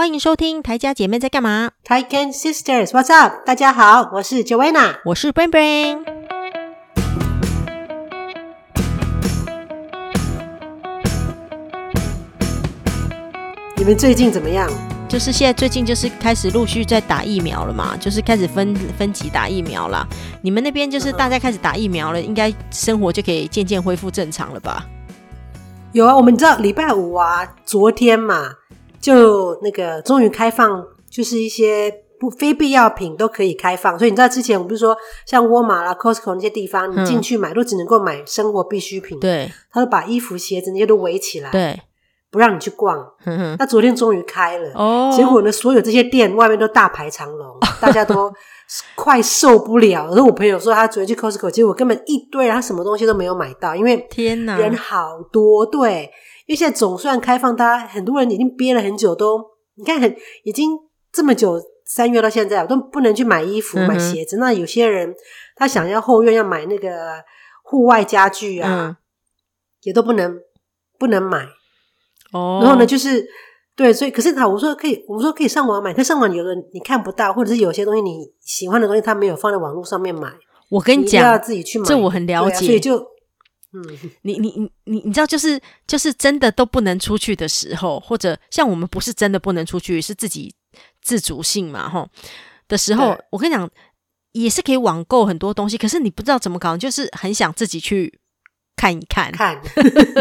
欢迎收听台家姐妹在干嘛？Taiken Sisters，What's up？大家好，我是 Joanna，我是 Brain Brain。你们最近怎么样？就是现在最近就是开始陆续在打疫苗了嘛，就是开始分分级打疫苗了。你们那边就是大家开始打疫苗了，嗯、应该生活就可以渐渐恢复正常了吧？有啊，我们知道礼拜五啊，昨天嘛。就那个终于开放，就是一些不非必要品都可以开放。所以你知道之前我不是说像沃尔玛啦、Costco 那些地方，你进去买都只能够买生活必需品。对，他都把衣服、鞋子那些都围起来，对，不让你去逛。那昨天终于开了，哦，结果呢，所有这些店外面都大排长龙，大家都快受不了。然后我朋友说他昨天去 Costco，结果根本一堆，他什么东西都没有买到，因为天哪，人好多，对。因为现在总算开放，大家很多人已经憋了很久都，都你看很已经这么久，三月到现在，我都不能去买衣服、嗯、买鞋子。那有些人他想要后院要买那个户外家具啊，嗯、也都不能不能买。哦，然后呢，就是对，所以可是他我说可以，我们说可以上网买，可是上网有的你看不到，或者是有些东西你喜欢的东西，他没有放在网络上面买。我跟你讲，自己去买，这我很了解，所以就。嗯，你你你你你知道，就是就是真的都不能出去的时候，或者像我们不是真的不能出去，是自己自主性嘛，吼的时候，我跟你讲，也是可以网购很多东西，可是你不知道怎么搞，就是很想自己去看一看，看，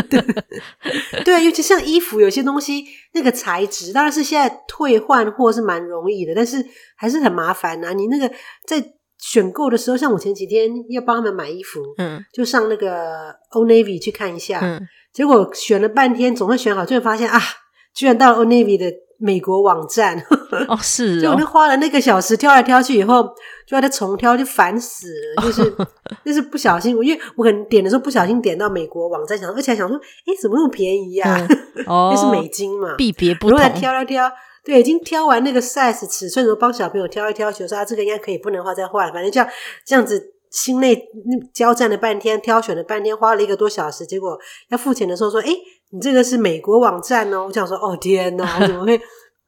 对，对，尤其像衣服，有些东西那个材质，当然是现在退换货是蛮容易的，但是还是很麻烦啊，你那个在。选购的时候，像我前几天要帮他们买衣服，嗯，就上那个 Old Navy 去看一下，嗯，结果选了半天，总算选好，最后发现啊，居然到了 Old Navy 的美国网站，哦，是 哦，就我那花了那个小时挑来挑去以后，就要再重挑，就烦死了，就是 就是不小心，因为我可能点的时候不小心点到美国网站，想而且还想说，哎，怎么那么便宜呀？啊？哦，那是美金嘛，币别不同，然后再挑挑挑。对，已经挑完那个 size 尺寸，然后帮小朋友挑一挑，就说啊，这个应该可以，不能的话再换。反正这样这样子，心内交战了半天，挑选了半天，花了一个多小时，结果要付钱的时候说，哎，你这个是美国网站哦。我想说，哦天哪，我怎么会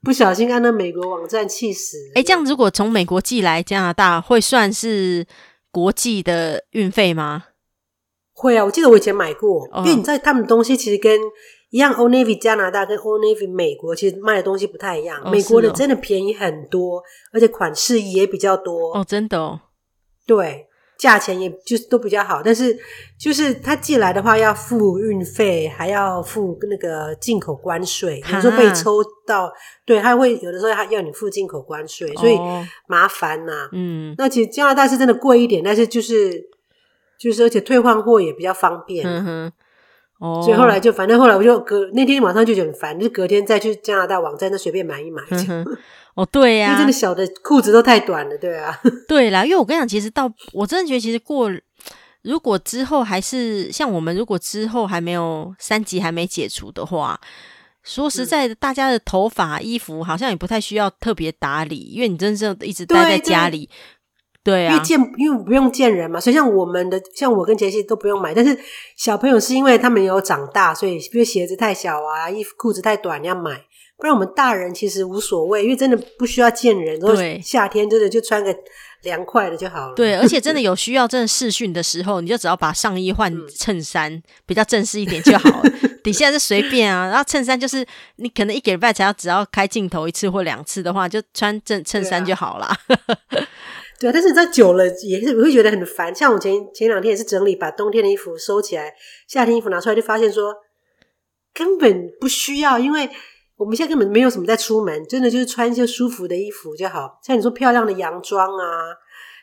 不小心按到美国网站，气死！哎，这样如果从美国寄来加拿大，会算是国际的运费吗？会啊，我记得我以前买过，哦、因为你在他们的东西其实跟。一样，Old Navy 加拿大跟 Old Navy 美国其实卖的东西不太一样。哦、美国的真的便宜很多，哦、而且款式也比较多。哦，真的哦。对，价钱也就是都比较好，但是就是他寄来的话要付运费，还要付那个进口关税。有时候被抽到，对，他会有的时候他要你付进口关税，所以麻烦呐、啊。嗯，那其实加拿大是真的贵一点，但是就是就是而且退换货也比较方便。嗯哼。哦，所以后来就反正后来我就隔那天晚上就觉得很烦，就隔天再去加拿大网站那随便买一买。哦，对呀、啊，因为真的小的裤子都太短了，对啊。对啦，因为我跟你讲，其实到我真的觉得，其实过如果之后还是像我们，如果之后还没有三级还没解除的话，说实在的，嗯、大家的头发、衣服好像也不太需要特别打理，因为你真正一直待在家里。对啊，因为见因为不用见人嘛，所以像我们的像我跟杰西都不用买，但是小朋友是因为他们有长大，所以比如鞋子太小啊，衣服裤子太短要买，不然我们大人其实无所谓，因为真的不需要见人，对夏天真的就穿个凉快的就好了。对，而且真的 有需要真的试训的时候，你就只要把上衣换衬衫，嗯、比较正式一点就好了，底下是随便啊，然后衬衫就是你可能一个礼拜才要只要开镜头一次或两次的话，就穿正衬衫就好啦。对啊，但是你知道久了也是我会觉得很烦。像我前前两天也是整理，把冬天的衣服收起来，夏天衣服拿出来，就发现说根本不需要，因为我们现在根本没有什么在出门，真的就是穿一些舒服的衣服就好。像你说漂亮的洋装啊，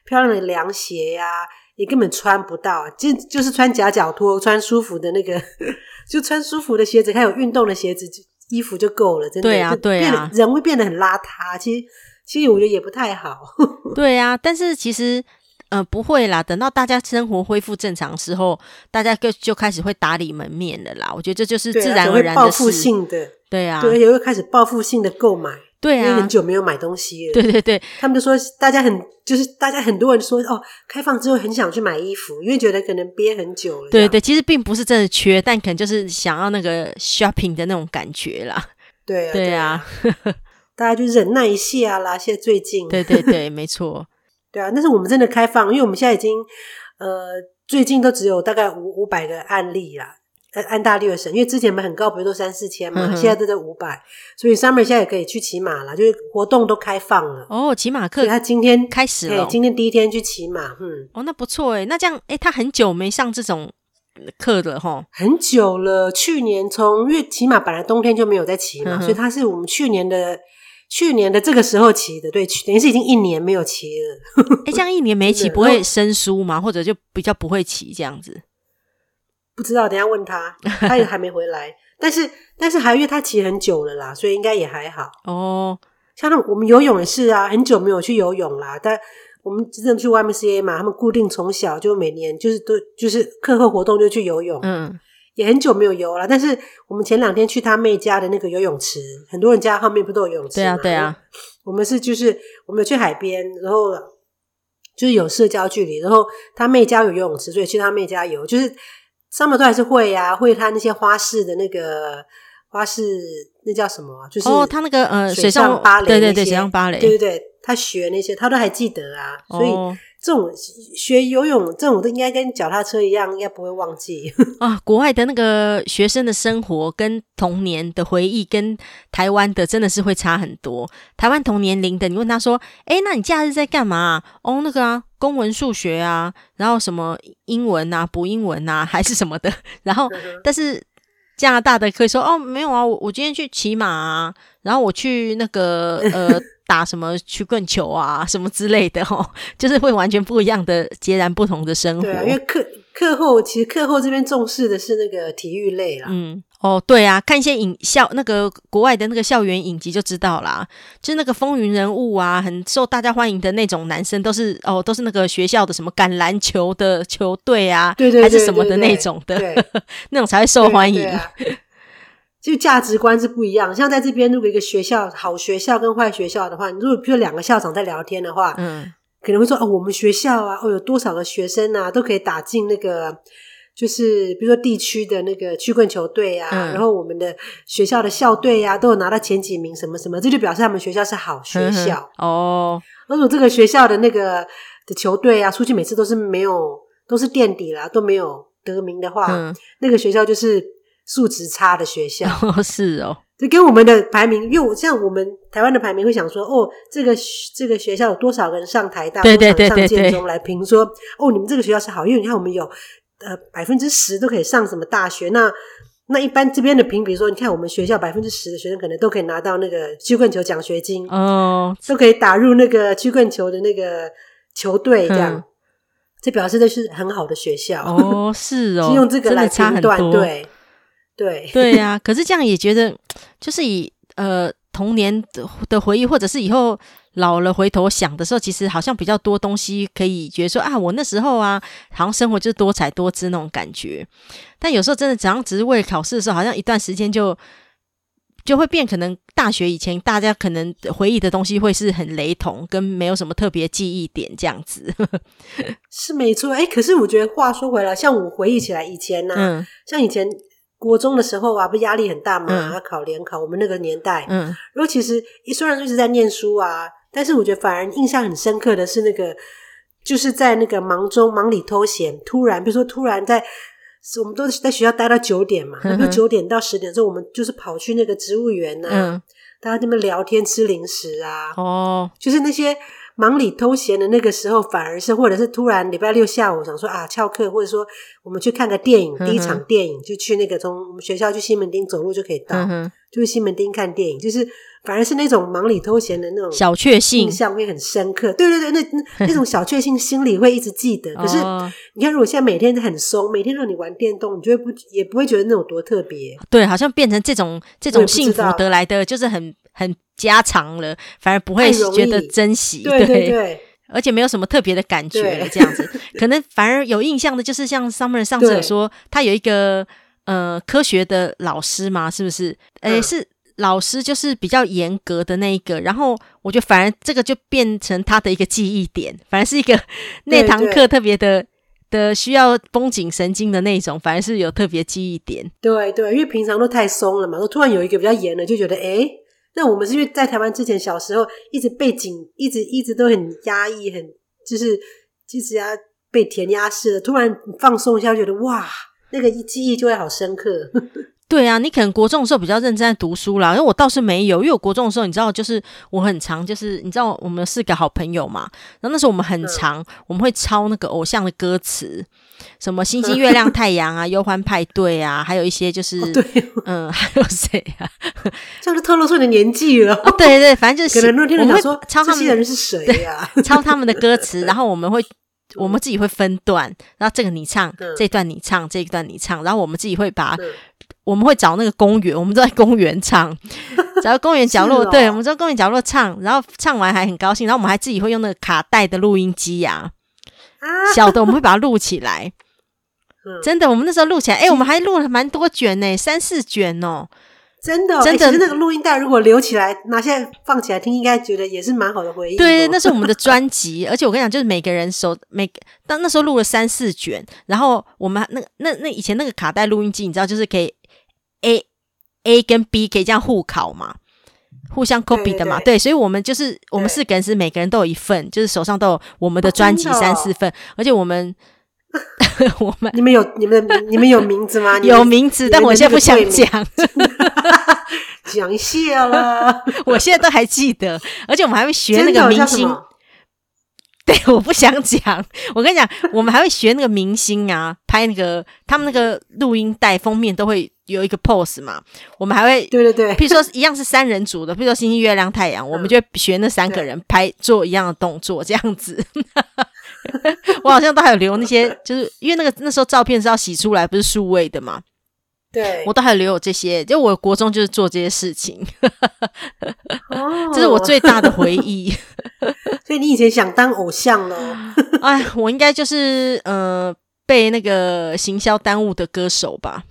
漂亮的凉鞋呀、啊，也根本穿不到，就就是穿夹脚拖，穿舒服的那个，就穿舒服的鞋子，还有运动的鞋子，衣服就够了。真的，对啊，对啊，人会变得很邋遢。其实。其实我觉得也不太好，对啊，但是其实呃不会啦，等到大家生活恢复正常之后，大家就就开始会打理门面了啦。我觉得这就是自然而然的事，报复性的，对啊，对，也会开始报复性的购买，对啊，因为很久没有买东西了，对对对，他们就说大家很就是大家很多人说哦，开放之后很想去买衣服，因为觉得可能憋很久了，对对，其实并不是真的缺，但可能就是想要那个 shopping 的那种感觉啦，对啊，对啊。大家就忍耐一下啦。现在最近，对对对，没错，对啊。但是我们真的开放，因为我们现在已经呃，最近都只有大概五五百个案例啦。安大略省，因为之前我们很高，不是都三四千嘛，嗯、现在都在五百，所以 Summer 现在也可以去骑马了，就是活动都开放了。哦，骑马课，他今天开始了，今天第一天去骑马，嗯，哦，那不错哎，那这样哎，他很久没上这种课了哈，很久了。去年从因为骑马本来冬天就没有在骑嘛，嗯、所以他是我们去年的去年的这个时候骑的，对，等于是已经一年没有骑了。诶，这样一年没骑不会生疏吗？或者就比较不会骑这样子？不知道，等一下问他，他也还没回来。但是，但是还因为他骑很久了啦，所以应该也还好。哦，像那我们游泳也是啊，很久没有去游泳啦。但我们真正去 YMCA 嘛，他们固定从小就每年就是都就是课后活动就去游泳。嗯，也很久没有游了。但是我们前两天去他妹家的那个游泳池，很多人家后面不都有游泳池吗？对啊，对啊。我们是就是我们有去海边，然后就是有社交距离，然后他妹家有游泳池，所以去他妹家游就是。Summer 都还是会呀、啊，会他那些花式的那个花式，那叫什么？就是哦，他那个呃，水上芭蕾，对对对，水上芭蕾，对对对，他学那些，他都还记得啊。所以这种学游泳，这种都应该跟脚踏车一样，应该不会忘记 啊。国外的那个学生的生活跟童年的回忆，跟台湾的真的是会差很多。台湾同年龄的，你问他说：“诶，那你假日在干嘛？”哦，那个啊。公文、数学啊，然后什么英文啊，补英文啊，还是什么的。然后，但是加拿大的可以说哦，没有啊，我我今天去骑马啊，然后我去那个呃 打什么曲棍球啊，什么之类的哦，就是会完全不一样的、截然不同的生活。对啊，因为课课后其实课后这边重视的是那个体育类啦。嗯。哦，对啊，看一些影校那个国外的那个校园影集就知道啦，就是那个风云人物啊，很受大家欢迎的那种男生，都是哦，都是那个学校的什么橄榄球的球队啊，对对，对，对，对，还是什么的那种的，对 那种才会受欢迎。就价值观是不一样，像在这边，如果一个学校好学校跟坏学校的话，你如果比如两个校长在聊天的话，嗯，可能会说哦，我们学校啊，哦，有多少个学生啊，都可以打进那个。就是比如说地区的那个曲棍球队啊，嗯、然后我们的学校的校队啊，都有拿到前几名，什么什么，这就表示他们学校是好学校哦。如果这个学校的那个的球队啊，出去每次都是没有，都是垫底啦，都没有得名的话，嗯、那个学校就是素质差的学校。哦是哦，这跟我们的排名，因为我像我们台湾的排名会想说，哦，这个这个学校有多少个人上台大，对对对上建中来评说，哦，你们这个学校是好，因为你看我们有。呃，百分之十都可以上什么大学？那那一般这边的评，比如说，你看我们学校百分之十的学生可能都可以拿到那个曲棍球奖学金哦，都可以打入那个曲棍球的那个球队，这样，嗯、这表示的是很好的学校哦，是哦，是用这个来评断，对对 对呀、啊。可是这样也觉得，就是以呃童年的的回忆，或者是以后。老了回头想的时候，其实好像比较多东西可以觉得说啊，我那时候啊，好像生活就是多彩多姿那种感觉。但有时候真的，只要只是为了考试的时候，好像一段时间就就会变。可能大学以前大家可能回忆的东西会是很雷同，跟没有什么特别记忆点这样子。是没错，哎，可是我觉得话说回来，像我回忆起来以前呢、啊，嗯、像以前国中的时候啊，不压力很大嘛，嗯、要考联考，我们那个年代，嗯，然后其实虽然一直在念书啊。但是我觉得反而印象很深刻的是那个，就是在那个忙中忙里偷闲，突然比如说突然在，我们都在学校待到九点嘛，然后九点到十点之后，我们就是跑去那个植物园啊，嗯、大家在那边聊天吃零食啊，哦，就是那些忙里偷闲的那个时候，反而是或者是突然礼拜六下午想说啊翘课，或者说我们去看个电影，第一场电影就去那个从我们学校去西门町走路就可以到，就去西门町看电影，就是。反而是那种忙里偷闲的那种小确幸，印象会很深刻。对对对，那那那种小确幸，心里会一直记得。可是你看，如果现在每天都很松，每天让你玩电动，你就会不也不会觉得那种多特别。对，好像变成这种这种幸福得来的，就是很很家常了，反而不会觉得珍惜。对对对，而且没有什么特别的感觉了，这样子。可能反而有印象的，就是像 Summer 上次有说，他有一个呃科学的老师嘛，是不是？诶，是。老师就是比较严格的那一个，然后我觉得反而这个就变成他的一个记忆点，反而是一个 那堂课特别的的需要绷紧神经的那种，反而是有特别记忆点。对对，因为平常都太松了嘛，都突然有一个比较严的，就觉得诶那我们是因为在台湾之前小时候一直背景，一直一直都很压抑，很就是其实要被填压式的，突然放松一下，觉得哇，那个记忆就会好深刻。对啊，你可能国中的时候比较认真在读书啦，因为我倒是没有，因为我国中的时候，你知道，就是我很常，就是你知道，我们四个好朋友嘛，然后那时候我们很常，嗯、我们会抄那个偶像的歌词，什么星星、月亮、太阳啊，忧欢派对啊，还有一些就是，哦、对，嗯，还有谁啊？这样就透露出你的年纪了。哦、对对，反正就是可能那天人说抄他们的人是谁呀？抄他们的歌词，然后我们会。我们自己会分段，然后这个你唱，嗯、这段你唱，这一段你唱，然后我们自己会把，嗯、我们会找那个公园，我们都在公园唱，找个公园角落，哦、对，我们在公园角落唱，然后唱完还很高兴，然后我们还自己会用那个卡带的录音机呀、啊，啊、小的我们会把它录起来，嗯、真的，我们那时候录起来，哎，我们还录了蛮多卷呢，三四卷哦。真的，真的，那个录音带如果留起来，拿现在放起来听，应该觉得也是蛮好的回忆。对，那是我们的专辑，而且我跟你讲，就是每个人手每，当那时候录了三四卷，然后我们那那那以前那个卡带录音机，你知道，就是可以 A A 跟 B 可以这样互考嘛，互相 copy 的嘛，对，对，对，对，所以我们就是我们四个人是每个人都有一份，就是手上都有我们的专辑三四份，哦哦、而且我们。我们你们有你们你们有名字吗？有名字，但我现在不想讲，讲谢了。我现在都还记得，而且我们还会学那个明星。对，我不想讲。我跟你讲，我们还会学那个明星啊，拍那个他们那个录音带封面都会有一个 pose 嘛。我们还会对对对，譬如说一样是三人组的，譬如说星星、月亮、太阳，我们就学那三个人拍做一样的动作，这样子。我好像都还有留那些，就是因为那个那时候照片是要洗出来，不是数位的嘛。对，我都还有留有这些，就我国中就是做这些事情，哦，这是我最大的回忆。所以你以前想当偶像了？哎，我应该就是呃被那个行销耽误的歌手吧。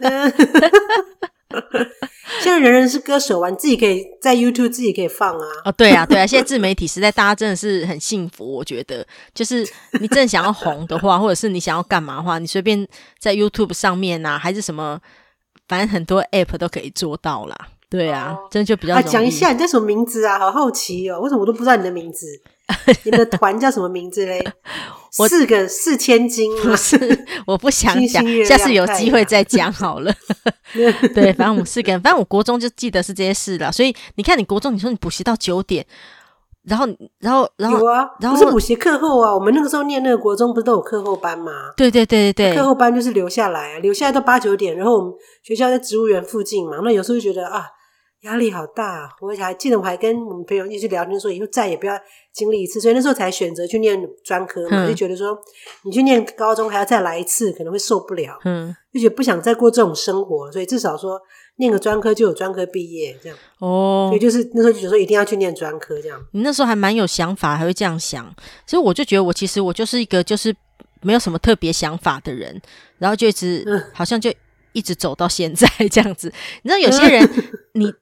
现在人人是歌手啊，你自己可以在 YouTube 自己可以放啊。哦，对啊，对啊，现在自媒体时代，大家真的是很幸福。我觉得，就是你真的想要红的话，或者是你想要干嘛的话，你随便在 YouTube 上面啊，还是什么，反正很多 App 都可以做到啦。对啊，哦、真的就比较。啊，讲一下你叫什么名字啊？好好奇哦，为什么我都不知道你的名字？你的团叫什么名字嘞？四个四千金不是，我不想讲，下次有机会再讲好了。对，反正我们四个人，反正我国中就记得是这些事了。所以你看，你国中你说你补习到九点，然后然后然后有啊，然后是补习课后啊，我们那个时候念那个国中不是都有课后班吗？对对对对对，课后班就是留下来，留下来到八九点，然后我们学校在植物园附近嘛，那有时候就觉得啊。压力好大，我还记得我还跟我们朋友一起聊天说，以后再也不要经历一次，所以那时候才选择去念专科嘛，嗯、就觉得说你去念高中还要再来一次，可能会受不了，嗯，就觉得不想再过这种生活，所以至少说念个专科就有专科毕业这样，哦，所以就是那时候就觉得说一定要去念专科这样。你那时候还蛮有想法，还会这样想，所以我就觉得我其实我就是一个就是没有什么特别想法的人，然后就一直、嗯、好像就一直走到现在 这样子。你知道有些人 你。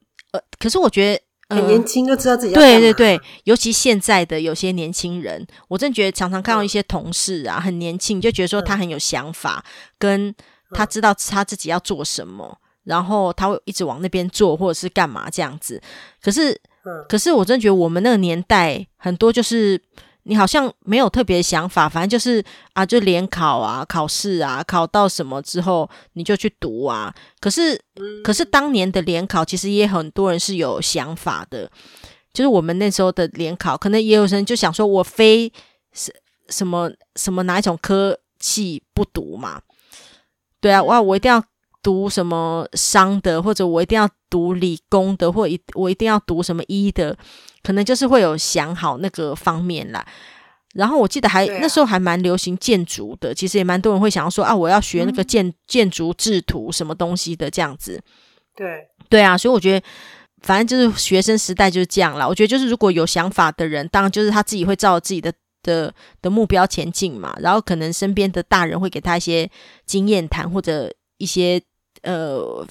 可是我觉得、呃、很年轻就知道自己要对对对，尤其现在的有些年轻人，我真觉得常常看到一些同事啊，嗯、很年轻，就觉得说他很有想法，嗯、跟他知道他自己要做什么，嗯、然后他会一直往那边做，或者是干嘛这样子。可是，嗯、可是我真觉得我们那个年代很多就是。你好像没有特别想法，反正就是啊，就联考啊、考试啊，考到什么之后你就去读啊。可是，嗯、可是当年的联考其实也很多人是有想法的，就是我们那时候的联考，可能也有人就想说，我非什什么什么哪一种科系不读嘛？对啊，哇，我一定要读什么商的，或者我一定要读理工的，或一我一定要读什么医的。可能就是会有想好那个方面啦，然后我记得还、啊、那时候还蛮流行建筑的，其实也蛮多人会想要说啊，我要学那个建、嗯、建筑制图什么东西的这样子。对对啊，所以我觉得反正就是学生时代就是这样啦。我觉得就是如果有想法的人，当然就是他自己会照自己的的的目标前进嘛，然后可能身边的大人会给他一些经验谈或者一些呃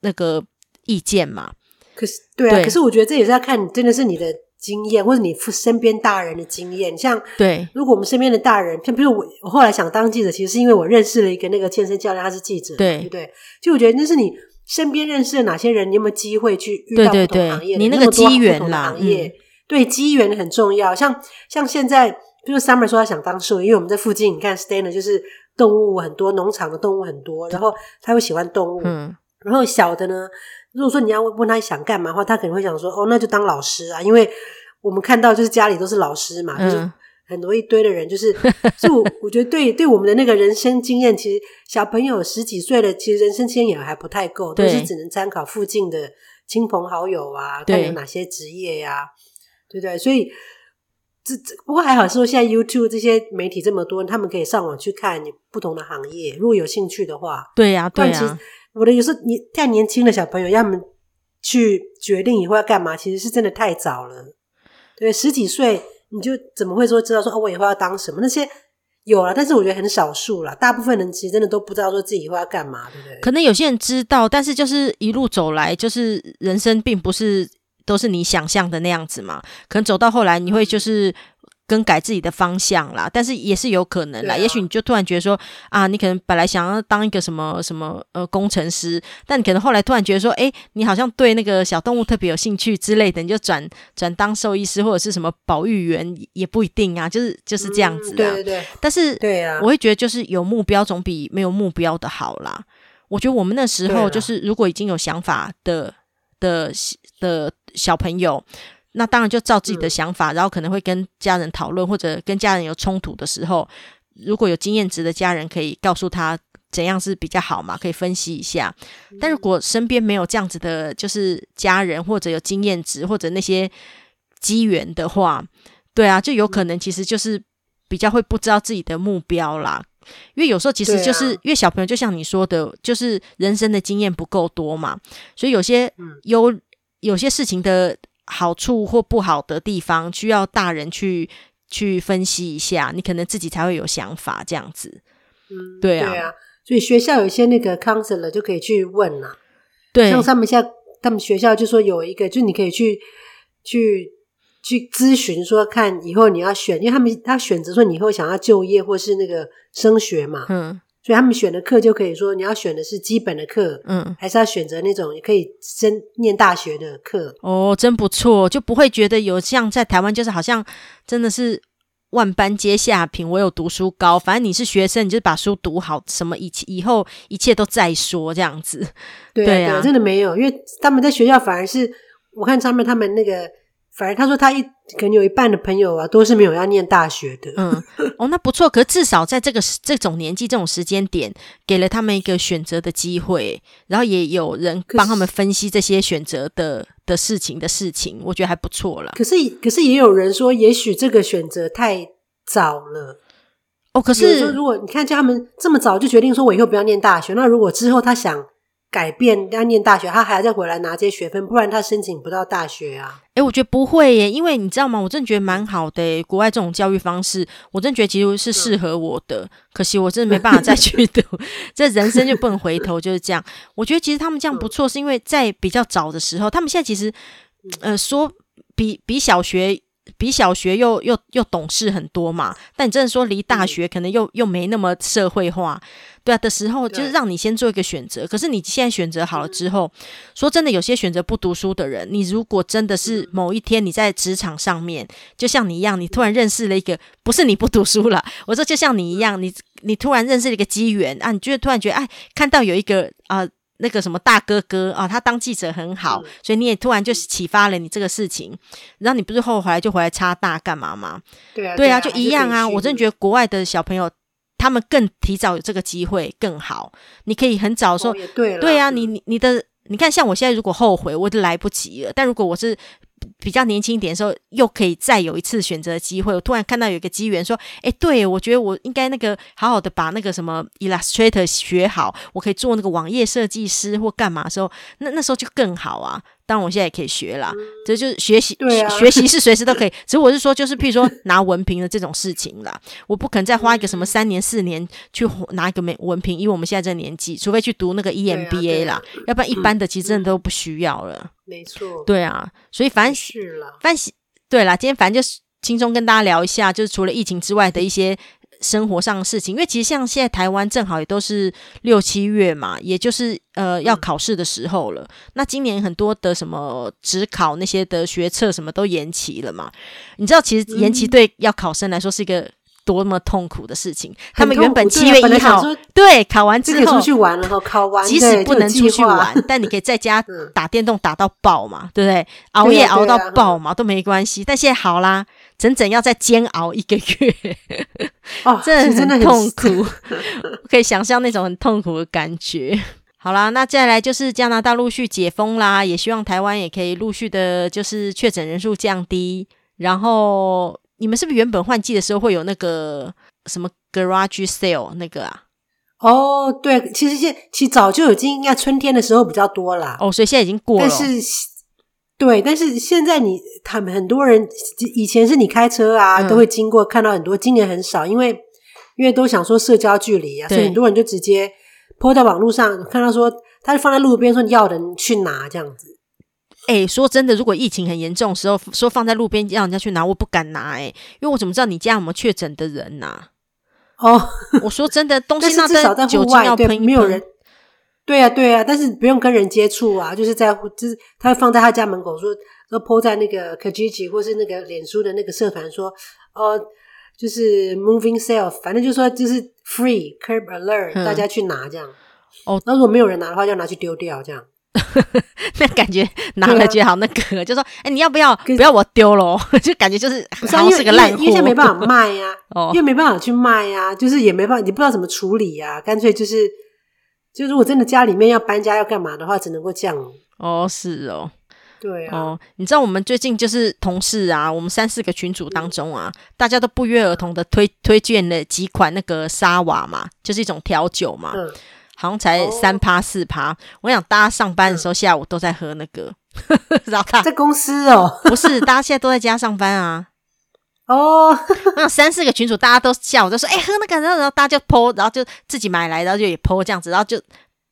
那个意见嘛。可是，对啊，对，可是我觉得这也是要看你真的是你的经验，或者你身边大人的经验。像，对，如果我们身边的大人，像比如我，我后来想当记者，其实是因为我认识了一个那个健身教练，他是记者，对，对不对？就我觉得那是你身边认识的哪些人，你有没有机会去遇到不同行业？对对对，你那个机缘啦，行业、嗯、对机缘很重要。像像现在，比如 Summer 说他想当兽医，因为我们在附近，你看 Stayner 就是动物很多，农场的动物很多，然后他会喜欢动物。嗯，然后小的呢，如果说你要问他想干嘛的话，他可能会想说，哦，那就当老师啊，因为我们看到就是家里都是老师嘛，就是。很多一堆的人，就是，所以我我觉得对对我们的那个人生经验，其实小朋友十几岁了，其实人生经验也还不太够，都是只能参考附近的亲朋好友啊，看有哪些职业呀、啊，对不对？所以这这不过还好，说现在 YouTube 这些媒体这么多，他们可以上网去看你不同的行业，如果有兴趣的话，对呀、啊，对呀、啊。我的有时候你太年轻的小朋友，要么去决定以后要干嘛，其实是真的太早了，对，十几岁。你就怎么会说知道说哦，我以后要当什么？那些有啊，但是我觉得很少数啦。大部分人其实真的都不知道说自己以后要干嘛，对不对？可能有些人知道，但是就是一路走来，就是人生并不是都是你想象的那样子嘛。可能走到后来，你会就是。更改自己的方向啦，但是也是有可能啦。啊、也许你就突然觉得说啊，你可能本来想要当一个什么什么呃工程师，但你可能后来突然觉得说，哎，你好像对那个小动物特别有兴趣之类的，你就转转当兽医师或者是什么保育员也不一定啊，就是就是这样子的。对对对。但是对啊，我会觉得就是有目标总比没有目标的好啦。我觉得我们那时候就是如果已经有想法的的的小朋友。那当然就照自己的想法，嗯、然后可能会跟家人讨论，或者跟家人有冲突的时候，如果有经验值的家人可以告诉他怎样是比较好嘛，可以分析一下。嗯、但如果身边没有这样子的，就是家人或者有经验值或者那些机缘的话，对啊，就有可能其实就是比较会不知道自己的目标啦。因为有时候其实就是因为小朋友就像你说的，就是人生的经验不够多嘛，所以有些有、嗯、有些事情的。好处或不好的地方，需要大人去去分析一下，你可能自己才会有想法，这样子。嗯，对啊，对啊。所以学校有一些那个 counselor 就可以去问啦。对，像他们现在，他们学校就说有一个，就你可以去去去咨询，说看以后你要选，因为他们他选择说你以后想要就业或是那个升学嘛。嗯。所以他们选的课就可以说，你要选的是基本的课，嗯，还是要选择那种可以真念大学的课？哦，真不错，就不会觉得有像在台湾，就是好像真的是万般皆下品，我有读书高。反正你是学生，你就把书读好，什么以以后一切都再说这样子。对啊，对啊，真的没有，因为他们在学校反而是我看上面他们那个。反正他说他一可能有一半的朋友啊都是没有要念大学的。嗯，哦，那不错。可至少在这个这种年纪、这种时间点，给了他们一个选择的机会，然后也有人帮他们分析这些选择的的事情的事情，我觉得还不错了。可是，可是也有人说，也许这个选择太早了。哦，可是说如果你看，叫他们这么早就决定说，我以后不要念大学，那如果之后他想。改变要念大学，他还要再回来拿这些学分，不然他申请不到大学啊。诶、欸、我觉得不会耶，因为你知道吗？我真的觉得蛮好的，国外这种教育方式，我真的觉得其实是适合我的。嗯、可惜我真的没办法再 去读，这人生就不能回头，就是这样。我觉得其实他们这样不错，是因为在比较早的时候，他们现在其实，呃，说比比小学。比小学又又又懂事很多嘛，但你真的说离大学可能又、嗯、又没那么社会化，对啊的时候，就是让你先做一个选择。可是你现在选择好了之后，嗯、说真的，有些选择不读书的人，你如果真的是某一天你在职场上面，就像你一样，你突然认识了一个，不是你不读书了，我说就像你一样，你你突然认识了一个机缘啊，你觉得突然觉得哎，看到有一个啊。呃那个什么大哥哥啊，他当记者很好，嗯、所以你也突然就启发了你这个事情，然后你不是后来就回来插大干嘛吗？对啊，对啊，就一样啊。我真的觉得国外的小朋友，他们更提早有这个机会更好。你可以很早说，哦、对，对啊，你你你的，你看像我现在如果后悔，我就来不及了。但如果我是。比较年轻一点的时候，又可以再有一次选择的机会。我突然看到有一个机缘，说：“哎，对，我觉得我应该那个好好的把那个什么 Illustrator 学好，我可以做那个网页设计师或干嘛的时候，那那时候就更好啊。”当然，我现在也可以学啦，这、嗯、就是学习，学习是随时都可以。只是我是说，就是譬如说拿文凭的这种事情啦，我不可能再花一个什么三年四年去拿一个没文凭，因为我们现在这个年纪，除非去读那个 EMBA 啦，啊啊、要不然一般的其实真的都不需要了。嗯、没错，对啊，所以反正是啦，反正对啦，今天反正就是轻松跟大家聊一下，就是除了疫情之外的一些。生活上的事情，因为其实像现在台湾正好也都是六七月嘛，也就是呃要考试的时候了。嗯、那今年很多的什么职考那些的学测什么都延期了嘛。你知道，其实延期对要考生来说是一个多么痛苦的事情。他们原本七月一号对考完之后出去玩了，考完即使不能出去玩，但你可以在家 打电动打到爆嘛，对不对？熬夜熬到爆嘛都没关系。但现在好啦。整整要再煎熬一个月，哦，真的很痛苦，可以想象那种很痛苦的感觉。好啦，那接下来就是加拿大陆续解封啦，也希望台湾也可以陆续的，就是确诊人数降低。然后你们是不是原本换季的时候会有那个什么 garage sale 那个啊？哦，对，其实现其实早就已经应该春天的时候比较多啦。哦，所以现在已经过了。但是。对，但是现在你他们很多人以前是你开车啊，嗯、都会经过看到很多，今年很少，因为因为都想说社交距离啊，所以很多人就直接 po 到网络上，看到说他就放在路边说你要人去拿这样子。哎，说真的，如果疫情很严重的时候，说放在路边让人家去拿，我不敢拿哎，因为我怎么知道你家有没有确诊的人呐、啊？哦，我说真的，东西 那至少在户外对没有人。对呀、啊，对呀、啊，但是不用跟人接触啊，就是在就是他会放在他家门口说，说 po 在那个 Kijiji 或是那个脸书的那个社团说，哦，就是 moving sale，反正就是说就是 free curb alert，、嗯、大家去拿这样。哦，那如果没有人拿的话，就拿去丢掉这样。那感觉拿了觉得好那个，啊、就说哎，你要不要不要我丢了？就感觉就是好像是个烂货，因为现在没办法卖呀、啊，哦、因为没办法去卖呀、啊，就是也没办法，你不知道怎么处理呀、啊，干脆就是。就如果真的家里面要搬家要干嘛的话，只能够这样哦。是哦，对啊。哦，你知道我们最近就是同事啊，我们三四个群组当中啊，嗯、大家都不约而同的推推荐了几款那个沙瓦嘛，就是一种调酒嘛，嗯、好像才三趴四趴。我想大家上班的时候下午都在喝那个，然后他在公司哦，不是，大家现在都在家上班啊。哦，那三四个群主，大家都下午就说，哎、欸，喝那个，然后然后大家就 po，然后就自己买来，然后就也 po 这样子，然后就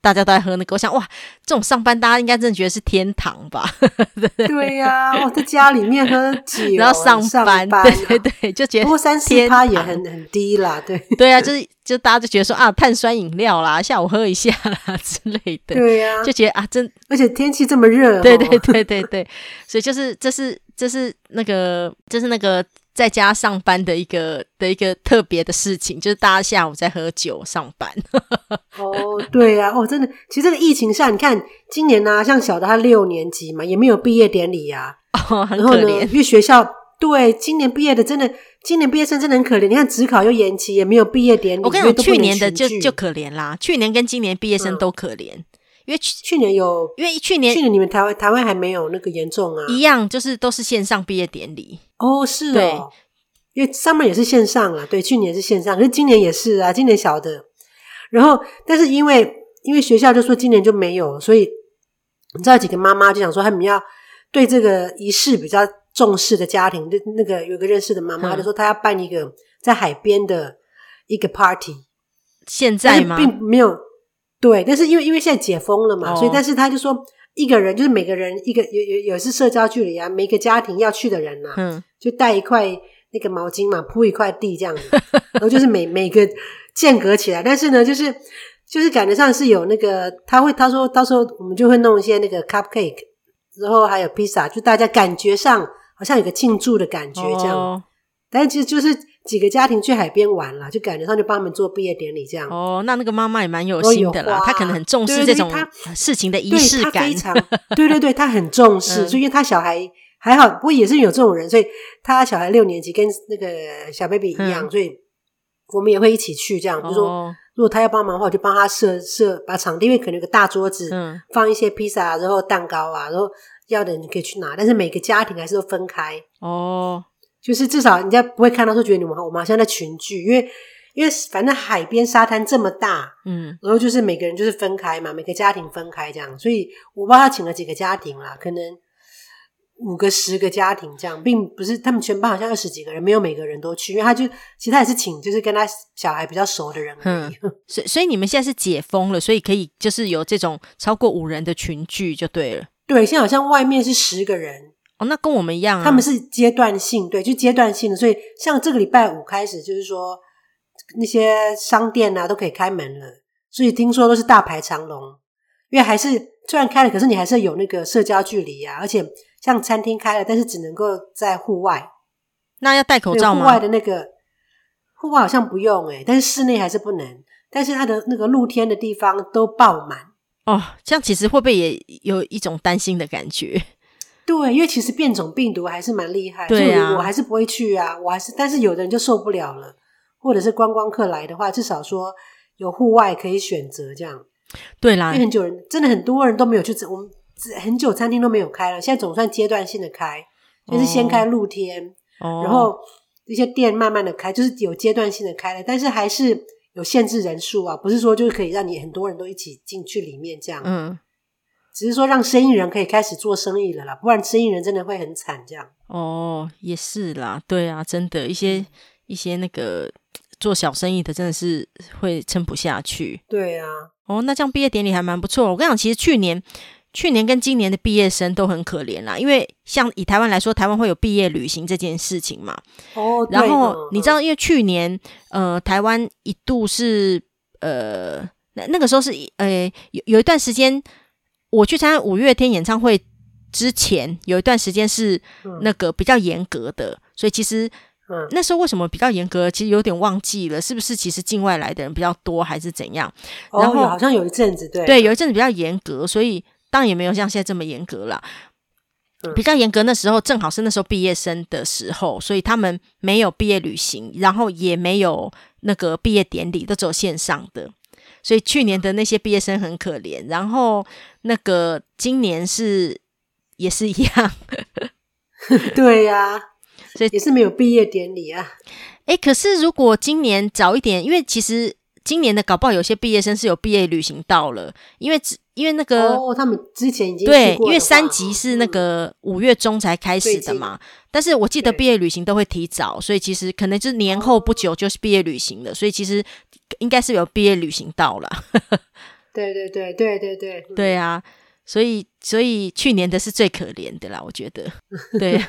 大家都在喝那个。我想，哇，这种上班大家应该真的觉得是天堂吧？对呀、啊，我在家里面喝酒，然后上班，上班对对对，就觉得不过三四趴也很很低啦，对。对啊，就是就大家就觉得说啊，碳酸饮料啦，下午喝一下啦之类的，对呀、啊，就觉得啊，真而且天气这么热，对对对对对，所以就是这是这是那个这是那个。在家上班的一个的一个特别的事情，就是大家下午在喝酒上班。哦，对呀、啊，哦，真的，其实这个疫情下，你看今年呢、啊，像小的他六年级嘛，也没有毕业典礼呀、啊，哦，很可怜。因为学校对今年毕业的真的，今年毕业生真的很可怜。你看职考又延期，也没有毕业典礼。我跟你讲，去年的就就可怜啦，去年跟今年毕业生都可怜。嗯因为去去年有，因为去年去年你们台湾台湾还没有那个严重啊，一样就是都是线上毕业典礼。哦，是哦，对，因为上面也是线上啊，对，去年是线上，可是今年也是啊，今年小的，然后但是因为因为学校就说今年就没有，所以你知道几个妈妈就想说他们要对这个仪式比较重视的家庭，就那个有个认识的妈妈就说她要办一个在海边的一个 party，现在吗？并没有。对，但是因为因为现在解封了嘛，哦、所以但是他就说一个人就是每个人一个有有有是社交距离啊，每个家庭要去的人呐、啊，嗯，就带一块那个毛巾嘛，铺一块地这样子，然后就是每每个间隔起来，但是呢，就是就是感觉上是有那个他会他说到时候我们就会弄一些那个 cupcake，然后还有披萨，就大家感觉上好像有个庆祝的感觉这样，哦、但是其实就是。几个家庭去海边玩了，就感觉上就帮他们做毕业典礼这样。哦，那那个妈妈也蛮有心的啦，她可能很重视这种事情的仪式感。非常，对对对，她很重视，所以因为她小孩还好，不过也是有这种人，所以她小孩六年级跟那个小 baby 一样，所以我们也会一起去这样。就说如果他要帮忙的话，我就帮他设设把场地，因为可能有个大桌子，放一些披萨，然后蛋糕啊，然后要的你可以去拿，但是每个家庭还是都分开哦。就是至少人家不会看到说觉得你们我们好像在群聚，因为因为反正海边沙滩这么大，嗯，然后就是每个人就是分开嘛，每个家庭分开这样，所以我不知道他请了几个家庭啦，可能五个十个家庭这样，并不是他们全班好像二十几个人，没有每个人都去，因为他就其实他也是请就是跟他小孩比较熟的人而已。嗯，所以所以你们现在是解封了，所以可以就是有这种超过五人的群聚就对了。对，现在好像外面是十个人。哦，那跟我们一样啊。他们是阶段性，对，就阶段性的。所以像这个礼拜五开始，就是说那些商店啊都可以开门了，所以听说都是大排长龙。因为还是虽然开了，可是你还是有那个社交距离啊，而且像餐厅开了，但是只能够在户外。那要戴口罩吗？户外的那个户外好像不用诶、欸、但是室内还是不能。但是它的那个露天的地方都爆满哦，这样其实会不会也有一种担心的感觉？对，因为其实变种病毒还是蛮厉害，对啊，我还是不会去啊，我还是，但是有的人就受不了了，或者是观光客来的话，至少说有户外可以选择这样。对啦，因为很久人真的很多人都没有去，我们很久餐厅都没有开了，现在总算阶段性的开，就是先开露天，哦、然后一些店慢慢的开，就是有阶段性的开了，但是还是有限制人数啊，不是说就是可以让你很多人都一起进去里面这样，嗯，只是说让生意人可以开始做生意了啦，不然生意人真的会很惨这样。哦，也是啦，对啊，真的，一些一些那个做小生意的真的是会撑不下去。对啊。哦，那这样毕业典礼还蛮不错。我跟你讲，其实去年、去年跟今年的毕业生都很可怜啦，因为像以台湾来说，台湾会有毕业旅行这件事情嘛。哦，然后你知道，因为去年呃，台湾一度是呃，那那个时候是呃，有有一段时间，我去参加五月天演唱会之前，有一段时间是那个比较严格的，所以其实。嗯，那时候为什么比较严格？其实有点忘记了，是不是？其实境外来的人比较多，还是怎样？然后、哦、好像有一阵子，对对，有一阵子比较严格，所以当然也没有像现在这么严格啦。嗯、比较严格那时候，正好是那时候毕业生的时候，所以他们没有毕业旅行，然后也没有那个毕业典礼，都只有线上的。所以去年的那些毕业生很可怜，然后那个今年是也是一样，对呀、啊。所以也是没有毕业典礼啊！哎，可是如果今年早一点，因为其实今年的搞不好有些毕业生是有毕业旅行到了，因为只因为那个哦，他们之前已经对，因为三级是那个五月中才开始的嘛。但是我记得毕业旅行都会提早，所以其实可能就是年后不久就是毕业旅行了，所以其实应该是有毕业旅行到了。对对对对对对，对啊！所以所以去年的是最可怜的啦，我觉得 对。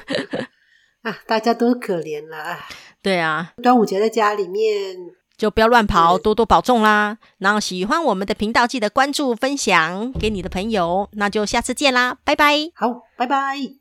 啊，大家都可怜了。对啊，端午节在家里面就不要乱跑，多多保重啦。然后喜欢我们的频道，记得关注、分享给你的朋友。那就下次见啦，拜拜。好，拜拜。